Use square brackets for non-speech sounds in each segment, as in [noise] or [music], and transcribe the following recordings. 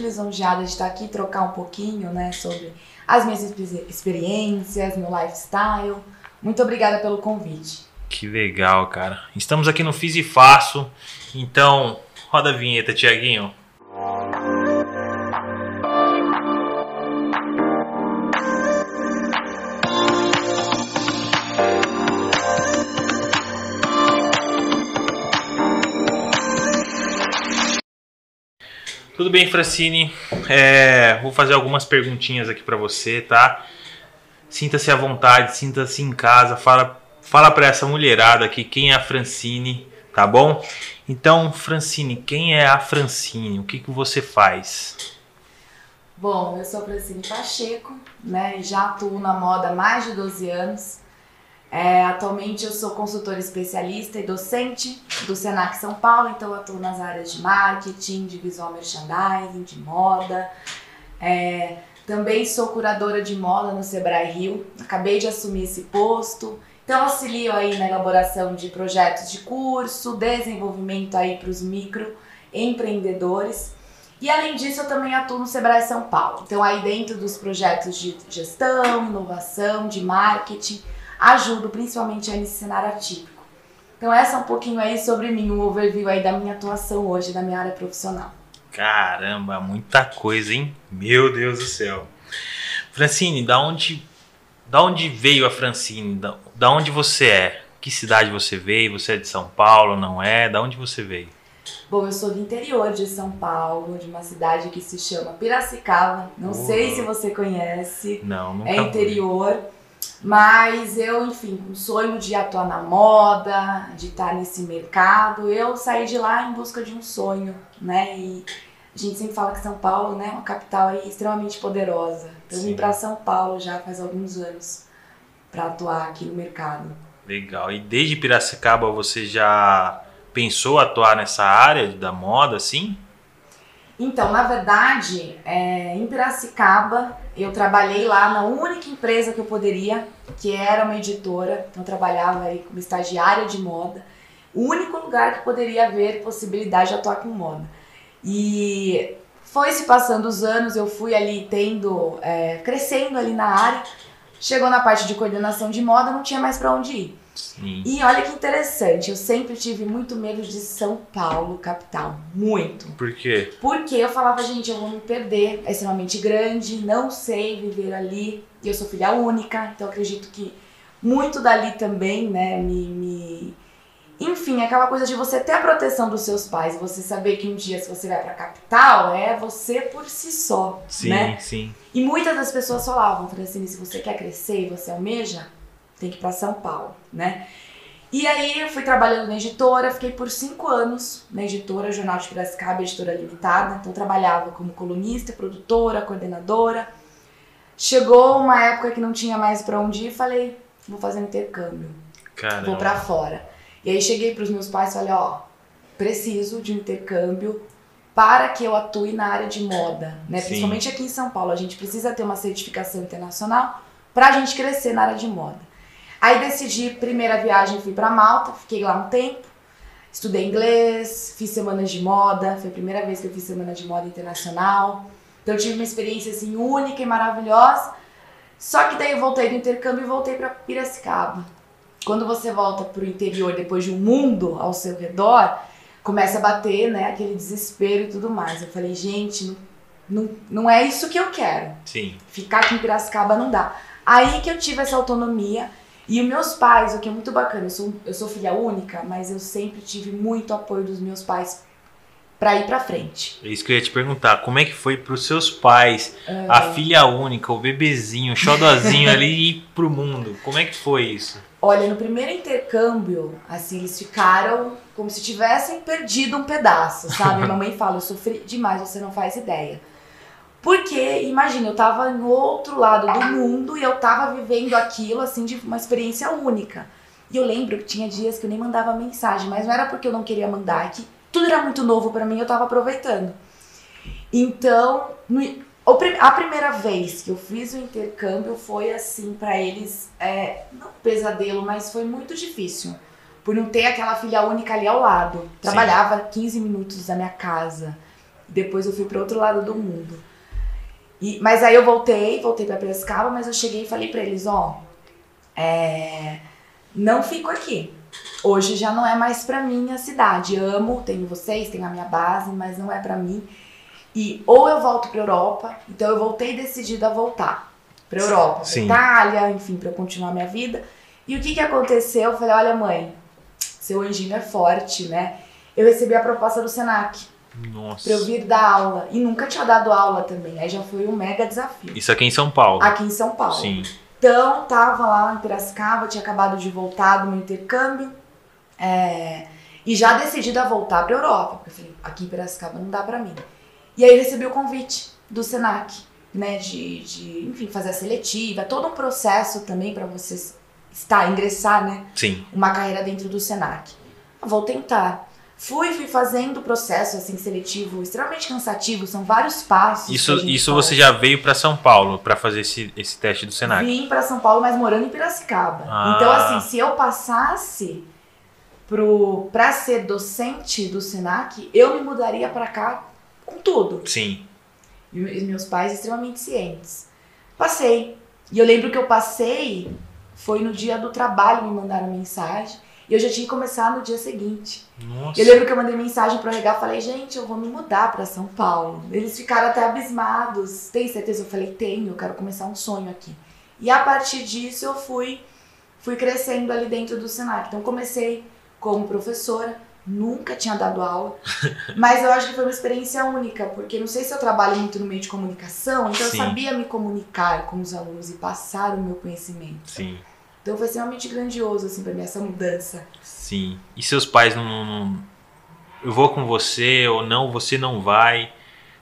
lisonjeada de estar aqui trocar um pouquinho, né, sobre as minhas experiências, meu lifestyle. Muito obrigada pelo convite. Que legal, cara. Estamos aqui no Fiz e Faço. Então, roda a vinheta, Tiaguinho. Tudo bem, Francine? É, vou fazer algumas perguntinhas aqui para você, tá? Sinta-se à vontade, sinta-se em casa, fala, fala para essa mulherada aqui quem é a Francine, tá bom? Então, Francine, quem é a Francine? O que, que você faz? Bom, eu sou Francine Pacheco, né? Já atuo na moda há mais de 12 anos. É, atualmente eu sou consultora especialista e docente do Senac São Paulo, então atuo nas áreas de marketing, de visual merchandising, de moda. É, também sou curadora de moda no Sebrae Rio, acabei de assumir esse posto. Então auxilio aí na elaboração de projetos de curso, desenvolvimento aí para os micro empreendedores. E além disso, eu também atuo no Sebrae São Paulo. Então aí dentro dos projetos de gestão, inovação, de marketing, ajudo principalmente nesse cenário atípico. Então essa é um pouquinho aí sobre mim, um overview aí da minha atuação hoje, da minha área profissional. Caramba, muita coisa, hein? Meu Deus do céu. Francine, da onde, da onde veio a Francine? Da, da onde você é? Que cidade você veio? Você é de São Paulo, não é? Da onde você veio? Bom, eu sou do interior de São Paulo, de uma cidade que se chama Piracicaba. Não sei se você conhece. Não, nunca É interior. Mas eu, enfim, com um sonho de atuar na moda, de estar nesse mercado, eu saí de lá em busca de um sonho, né? E a gente sempre fala que São Paulo, né, é uma capital extremamente poderosa. Então, eu vim para São Paulo já faz alguns anos para atuar aqui no mercado. Legal. E desde Piracicaba você já pensou atuar nessa área da moda, assim? Então, na verdade, é, em Piracicaba, eu trabalhei lá na única empresa que eu poderia, que era uma editora. Então, eu trabalhava aí como estagiária de moda. O único lugar que poderia haver possibilidade de atuar com moda. E foi se passando os anos, eu fui ali tendo, é, crescendo ali na área. Chegou na parte de coordenação de moda, não tinha mais para onde ir. Sim. E olha que interessante, eu sempre tive muito medo de São Paulo, capital. Muito. Por quê? Porque eu falava, gente, eu vou me perder. É extremamente grande, não sei viver ali. E eu sou filha única, então acredito que muito dali também, né, me, me. Enfim, aquela coisa de você ter a proteção dos seus pais, você saber que um dia, se você vai pra capital, é você por si só. Sim, né? sim. E muitas das pessoas falavam, Francine, se você quer crescer e você almeja, tem que ir para São Paulo, né? E aí eu fui trabalhando na editora, fiquei por cinco anos na editora, Jornal de Piracicaba, editora limitada. Então trabalhava como colunista, produtora, coordenadora. Chegou uma época que não tinha mais para onde ir, falei, vou fazer um intercâmbio. Caramba. Vou para fora. E aí cheguei para os meus pais e falei, ó, preciso de um intercâmbio para que eu atue na área de moda, né? Sim. Principalmente aqui em São Paulo, a gente precisa ter uma certificação internacional para a gente crescer na área de moda. Aí decidi, primeira viagem fui para Malta, fiquei lá um tempo, estudei inglês, fiz semanas de moda, foi a primeira vez que eu fiz semana de moda internacional. Então eu tive uma experiência assim única e maravilhosa. Só que daí eu voltei do intercâmbio e voltei para Piracicaba. Quando você volta para o interior depois de um mundo ao seu redor, começa a bater, né, aquele desespero e tudo mais. Eu falei, gente, não, não, não é isso que eu quero. Sim. Ficar aqui em Piracicaba não dá. Aí que eu tive essa autonomia e os meus pais, o que é muito bacana, eu sou, eu sou filha única, mas eu sempre tive muito apoio dos meus pais para ir para frente. É isso que eu ia te perguntar. Como é que foi pros seus pais, a filha única, o bebezinho, o xodozinho [laughs] ali ir pro mundo? Como é que foi isso? Olha, no primeiro intercâmbio, assim, eles ficaram como se tivessem perdido um pedaço, sabe? [laughs] Minha mãe fala, eu sofri demais, você não faz ideia. Porque, imagina, eu tava no outro lado do mundo e eu tava vivendo aquilo, assim, de uma experiência única. E eu lembro que tinha dias que eu nem mandava mensagem, mas não era porque eu não queria mandar, é que tudo era muito novo para mim eu tava aproveitando. Então, a primeira vez que eu fiz o intercâmbio foi assim, para eles, é, não um pesadelo, mas foi muito difícil. Por não ter aquela filha única ali ao lado. Trabalhava Sim. 15 minutos da minha casa. Depois eu fui para outro lado do mundo. E, mas aí eu voltei, voltei para Piracicaba, mas eu cheguei e falei para eles, ó, é, não fico aqui. Hoje já não é mais para mim a cidade. Amo, tenho vocês, tenho a minha base, mas não é para mim. E ou eu volto para Europa, então eu voltei decidida a voltar para Europa, pra Itália, enfim, para continuar minha vida. E o que que aconteceu? Eu falei, olha mãe, seu anjinho é forte, né? Eu recebi a proposta do Senac. Nossa. Pra eu vir dar aula. E nunca tinha dado aula também. Aí já foi um mega desafio. Isso aqui em São Paulo. Aqui em São Paulo. Sim. Então, tava lá em Piracicaba, tinha acabado de voltar do meu intercâmbio. É, e já decidida a voltar pra Europa. Porque eu falei, aqui em Piracicaba não dá pra mim. E aí recebi o convite do Senac, né? De, de enfim, fazer a seletiva, todo um processo também para você estar, ingressar, né? Sim. Uma carreira dentro do Senac. Eu vou tentar. Fui, fui fazendo o processo assim seletivo extremamente cansativo, são vários passos. Isso, isso faz. você já veio para São Paulo para fazer esse, esse teste do Senac. Vim pra São Paulo, mas morando em Piracicaba. Ah. Então, assim, se eu passasse pro, pra ser docente do Senac, eu me mudaria pra cá com tudo. Sim. E me- meus pais extremamente cientes. Passei. E eu lembro que eu passei, foi no dia do trabalho, me mandaram mensagem. E eu já tinha que começar no dia seguinte. Nossa. Eu lembro que eu mandei mensagem pro RH, falei, gente, eu vou me mudar pra São Paulo. Eles ficaram até abismados. Tem certeza? Eu falei, tenho, eu quero começar um sonho aqui. E a partir disso eu fui, fui crescendo ali dentro do Senac. Então comecei como professora, nunca tinha dado aula, [laughs] mas eu acho que foi uma experiência única, porque não sei se eu trabalho muito no meio de comunicação, então Sim. eu sabia me comunicar com os alunos e passar o meu conhecimento. Sim. Então foi extremamente grandioso, assim, pra mim, essa mudança. Sim. E seus pais não, não- Eu vou com você ou não, você não vai.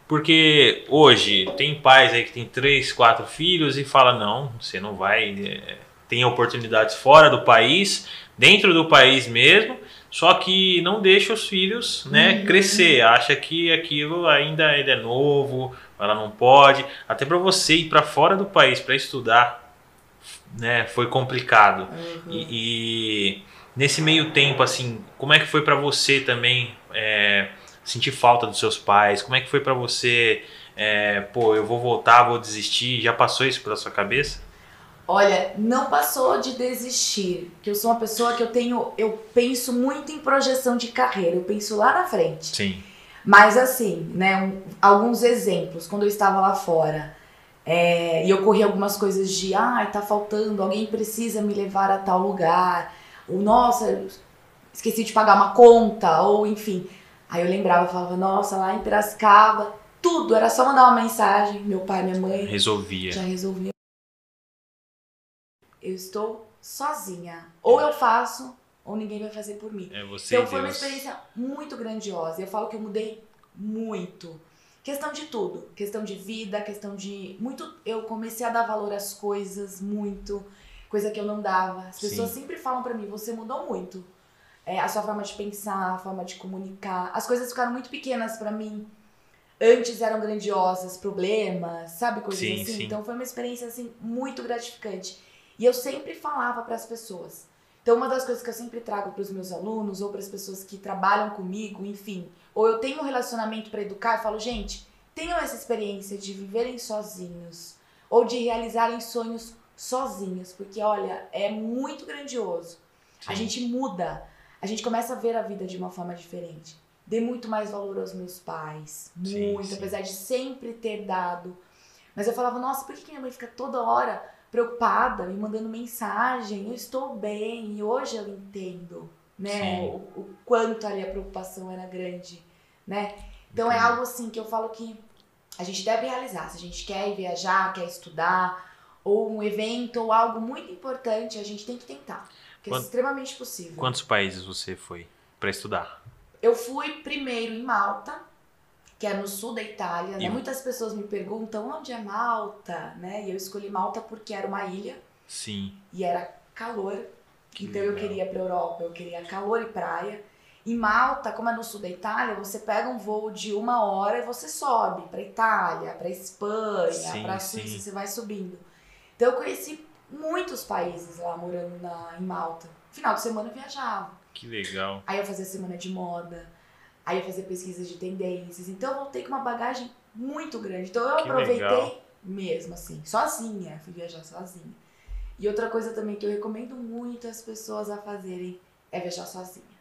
Porque hoje tem pais aí que tem três, quatro filhos e fala, não, você não vai. é, tem oportunidades fora do país, dentro do país mesmo, só que não deixa os filhos né, Uhum. crescer. Acha que aquilo ainda ele é novo, ela não pode. Até para você ir para fora do país para estudar, né, foi complicado. E, e nesse meio tempo, assim, como é que foi pra você também é, sentir falta dos seus pais? Como é que foi pra você, é, pô, eu vou voltar, vou desistir? Já passou isso pela sua cabeça? Olha, não passou de desistir, que eu sou uma pessoa que eu tenho, eu penso muito em projeção de carreira, eu penso lá na frente. Sim, Mas assim, né, um- alguns exemplos, quando eu estava lá fora, é, e eu corri algumas coisas de, ai, tá faltando, alguém precisa me levar a tal lugar, ou nossa, esqueci de pagar uma conta, ou enfim. Aí eu lembrava, falava, nossa, lá em Piracicaba, tudo, era só mandar uma mensagem, meu pai, minha mãe, resolvia. já resolvi. Eu estou sozinha. Ou eu faço, ou ninguém vai fazer por mim. É você Então foi uma Deus. experiência muito grandiosa. Eu falo que eu mudei muito. Questão de tudo. Questão de vida, questão de. Muito. Eu comecei a dar valor às coisas muito. Coisa que eu não dava. As pessoas Sim. sempre falam pra mim, você mudou muito. É, a sua forma de pensar, a forma de comunicar. As coisas ficaram muito pequenas pra mim. Antes eram grandiosas, problemas, sabe? Coisas Sim, assim. sim. Então foi uma experiência assim muito gratificante. E eu sempre falava para as pessoas. Então, uma das coisas que eu sempre trago para os meus alunos ou para as pessoas que trabalham comigo, enfim, ou eu tenho um relacionamento para educar, eu falo, gente, tenham essa experiência de viverem sozinhos ou de realizarem sonhos sozinhos, porque olha, é muito grandioso. A Sim. gente muda, a gente começa a ver a vida de uma forma diferente. Dei muito mais valor aos meus pais, Sim, muito, sim. apesar de sempre ter dado. Mas eu falava, nossa, por que minha mãe fica toda hora preocupada, me mandando mensagem? Eu estou bem, e hoje eu entendo, né? O, o quanto ali a preocupação era grande, né? Então é algo assim que eu falo que a gente deve realizar. Se a gente quer ir viajar, quer estudar, ou um evento, ou algo muito importante, a gente tem que tentar. Porque é Quant- extremamente possível. Quantos países você foi pra estudar? Eu fui primeiro em Malta, que é no sul da Itália. né? E- Muitas pessoas me perguntam onde é Malta, né? E eu escolhi Malta porque era uma ilha Sim. e era calor. Que então eu legal. queria para Europa, eu queria calor e praia. Em Malta, como é no sul da Itália, você pega um voo de uma hora e você sobe para Itália, para Espanha, para. Suíça, você vai subindo. Então eu conheci muitos países lá morando na, em Malta. Final de semana eu viajava. Que legal. Aí eu fazia semana de moda. Aí eu fazia pesquisas de tendências. Então eu voltei com uma bagagem muito grande. Então eu Que aproveitei legal. mesmo, assim, sozinha. Fui viajar sozinha. E outra coisa também que eu recomendo muito as pessoas a fazerem é viajar sozinha.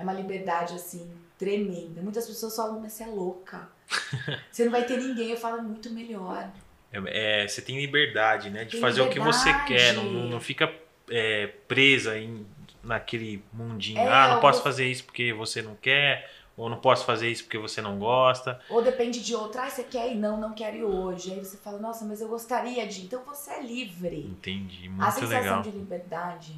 É uma liberdade, assim, tremenda. Muitas pessoas falam, mas você é louca. [laughs] Você não vai ter ninguém. Eu falo, é muito melhor. É, é, você tem liberdade, né? De Tem fazer o que você liberdade. quer, não, não, fica é, presa em, naquele mundinho. É, ah, não posso fazer isso porque você não quer, ou não posso fazer isso porque você não gosta. Ou depende de outra. Ah, você quer ir? Não, não quero ir hoje. Aí você fala, nossa, mas eu gostaria de. Então você é livre. Entendi, A muito sensação legal. de liberdade,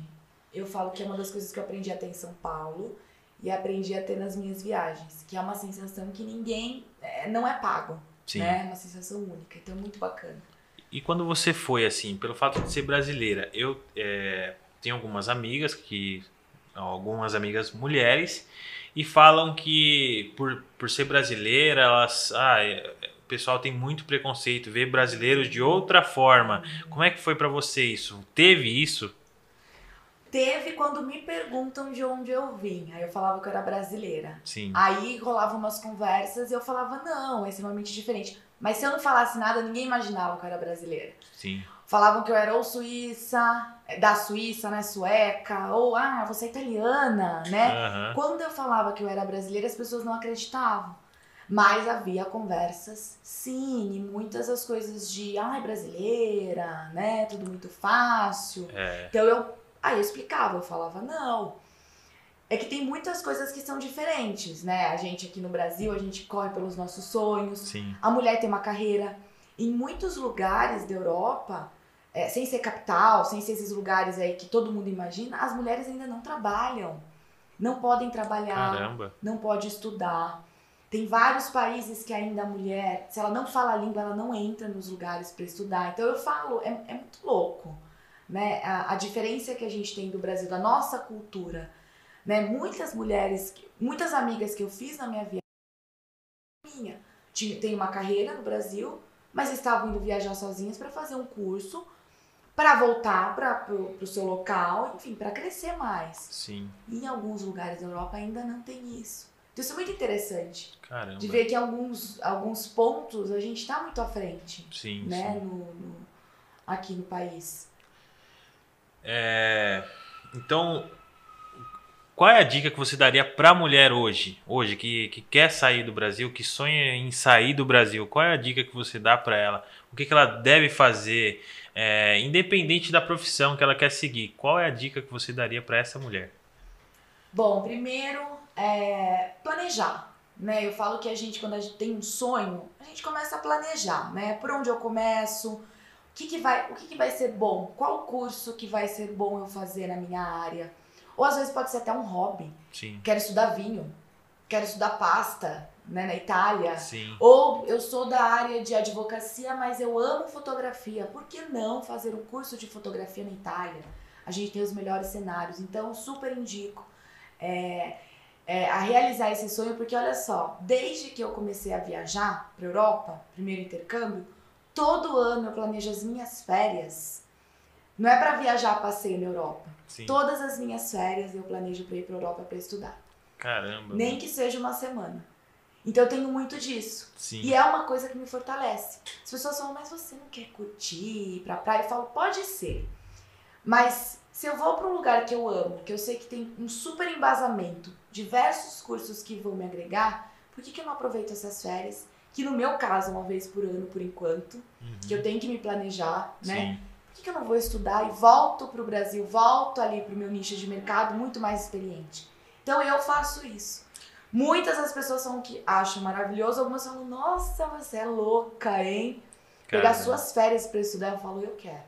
eu falo que é uma das coisas que eu aprendi a ter em São Paulo e aprendi a ter nas minhas viagens, que é uma sensação que ninguém é, não é pago, Sim. né? É uma sensação única, então é muito bacana. E quando você foi assim, pelo fato de ser brasileira, eu é, tenho algumas amigas que algumas amigas mulheres e falam que por, por ser brasileira, elas ah, é, o pessoal tem muito preconceito, vê brasileiros de outra forma. Como é que foi pra você isso? Teve isso? Teve quando me perguntam de onde eu vim, aí eu falava que eu era brasileira. Sim. Aí rolava umas conversas e eu falava, não, é extremamente diferente. Mas se eu não falasse nada, ninguém imaginava que eu era brasileira. Sim. Falavam que eu era ou suíça, da Suíça, né, sueca, ou ah, você é italiana, né? Quando eu falava que eu era brasileira, as pessoas não acreditavam. Mas havia conversas, sim, e muitas das coisas de, ai, brasileira, né? Tudo muito fácil. É, Então eu, aí eu explicava, eu falava, não. É que tem muitas coisas que são diferentes, né? A gente aqui no Brasil, a gente corre pelos nossos sonhos. sim. A mulher tem uma carreira. Em muitos lugares da Europa, é, sem ser capital, sem ser esses lugares aí que todo mundo imagina, as mulheres ainda não trabalham. Não podem trabalhar, Caramba. não pode estudar. Tem vários países que ainda a mulher, se ela não fala a língua, ela não entra nos lugares para estudar. Então eu falo, é, é muito louco, né? A, a diferença que a gente tem do Brasil, da nossa cultura, né? Muitas mulheres, muitas amigas que eu fiz na minha viagem, minha, tinha, tem uma carreira no Brasil, mas estavam indo viajar sozinhas para fazer um curso, para voltar para o seu local, enfim, para crescer mais. Sim. E em alguns lugares da Europa ainda não tem isso. Então isso é muito interessante. Caramba. De ver que alguns, alguns pontos a gente está muito à frente, Sim, né? sim. No, no- aqui no país. É, então, qual é a dica que você daria pra mulher hoje? Hoje, que, que quer sair do Brasil, que sonha em sair do Brasil, qual é a dica que você dá pra ela? O que, que ela deve fazer, é, independente da profissão que ela quer seguir? Qual é a dica que você daria pra essa mulher? Bom, primeiro, é, planejar. Né? Eu falo que a gente, quando a gente tem um sonho, a gente começa a planejar, né? Por onde eu começo, que, que, vai, o que, que vai ser bom, qual curso que vai ser bom eu fazer na minha área. Ou às vezes pode ser até um hobby. Sim, Quero estudar vinho, quero estudar pasta né, na Itália. sim, Ou eu sou da área de advocacia, mas eu amo fotografia. Por que não fazer um curso de fotografia na Itália? A gente tem os melhores cenários, então super indico é, é, a realizar esse sonho, porque olha só, desde que eu comecei a viajar para Europa, primeiro intercâmbio, todo ano eu planejo as minhas férias. Não é para viajar passeio na Europa. sim. Todas as minhas férias eu planejo para ir para Europa para estudar, Caramba. nem que seja uma semana. Então eu tenho muito disso. Sim, E é uma coisa que me fortalece. As pessoas falam, mas você não quer curtir, ir pra praia? Eu falo, pode ser. Mas se eu vou para um lugar que eu amo, que eu sei que tem um super embasamento, diversos cursos que vão me agregar, por que, que eu não aproveito essas férias? Que no meu caso, uma vez por ano, por enquanto, Uhum. que eu tenho que me planejar, né? Sim, Por que, que eu não vou estudar e volto pro Brasil, volto ali pro meu nicho de mercado muito mais experiente? Então eu faço isso. Muitas das pessoas são que acham maravilhoso, algumas falam, nossa, você é louca, hein? Pegar Caramba. suas férias pra estudar, eu falo, eu quero.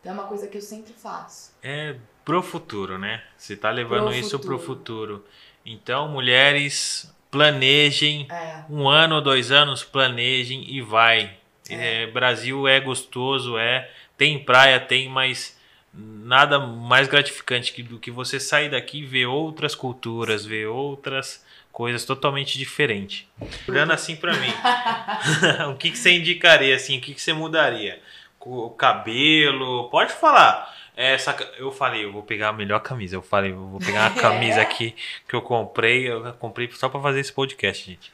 Então é uma coisa que eu sempre faço. É pro futuro, né? Você tá levando Pro isso pro futuro. futuro. Então, mulheres, planejem É, um ano ou dois anos, planejem e vai. É. É, Brasil é gostoso, é. Tem praia, tem, mas nada mais gratificante que, do que você sair daqui e ver outras culturas, ver outras coisas totalmente diferentes. Olhando assim pra mim, [laughs] o que, que você indicaria, assim, o que, que você mudaria? O cabelo, pode falar. Essa, eu falei, eu vou pegar a melhor camisa. Eu falei, eu vou pegar a camisa [laughs] É? aqui que eu comprei. Eu comprei só pra fazer esse podcast, gente.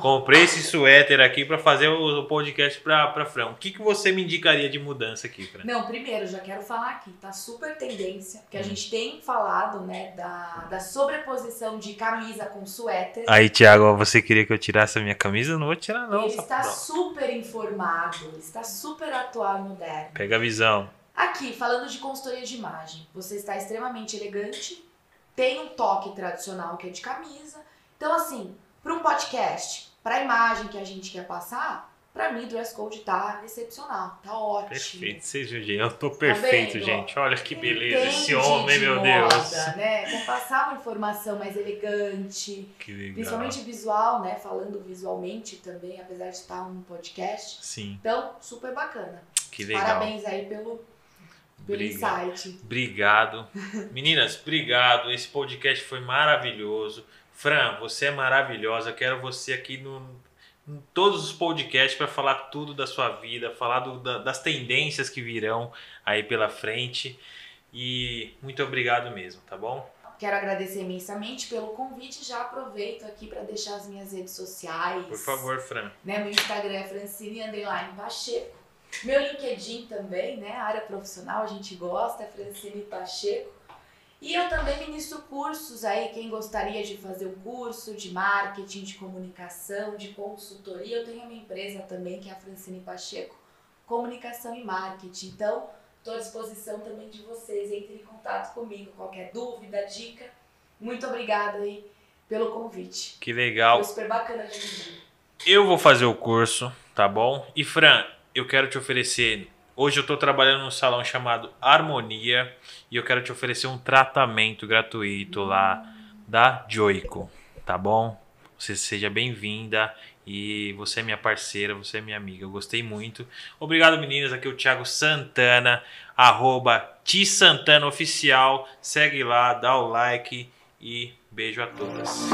Comprei esse suéter aqui pra fazer o, podcast pra, pra Fran. O que, que você me indicaria de mudança aqui, Fran? Não, primeiro, já quero falar aqui, tá super tendência, porque a Hum. gente tem falado, né, da, da sobreposição de camisa com suéter. Aí, Thiago, você queria que eu tirasse a minha camisa? Eu não vou tirar, não. ele está safadão. super informado, ele está super atual e moderno. Pega a visão. Aqui, falando de consultoria de imagem, você está extremamente elegante, tem um toque tradicional que é de camisa. Então, assim, para um podcast, para a imagem que a gente quer passar, para mim, o dress code tá excepcional, tá ótimo. Perfeito, vocês viram, gente? Eu tô perfeito, vendo? gente. Olha que beleza Entende esse homem, meu moda, Deus. Né? Quer passar uma informação mais elegante, Que legal. principalmente visual, né? Falando visualmente também, apesar de estar um podcast. Sim, Então, super bacana. que legal. Parabéns aí pelo, pelo Obrigado. insight. Obrigado. [laughs] Meninas, obrigado. Esse podcast foi maravilhoso. Fran, você é maravilhosa. Quero você aqui no, em todos os podcasts para falar tudo da sua vida, falar do- da- das tendências que virão aí pela frente. E muito obrigado mesmo, tá bom? Quero agradecer imensamente pelo convite. Já aproveito aqui para deixar as minhas redes sociais. Por favor, Fran. Né? Meu Instagram é Francine Underline Pacheco. Meu LinkedIn também, né? Área profissional, a gente gosta, é Francine Pacheco. E eu também ministro cursos aí, quem gostaria de fazer um curso de marketing, de comunicação, de consultoria, eu tenho a minha empresa também, que é a Francine Pacheco, Comunicação e Marketing. Então, estou à disposição também de vocês, entrem em contato comigo, qualquer dúvida, dica. Muito obrigada aí pelo convite. Que legal. Foi super bacana de. Eu vou fazer o curso, tá bom? E Fran, eu quero te oferecer. Hoje eu estou trabalhando num salão chamado Harmonia e eu quero te oferecer um tratamento gratuito lá da Joico, tá bom? Você seja bem-vinda e você é minha parceira, você é minha amiga. Eu gostei muito. Obrigado, meninas. Aqui é o Thiago Santana, arroba Santana Oficial. Segue lá, dá o like e beijo a todas.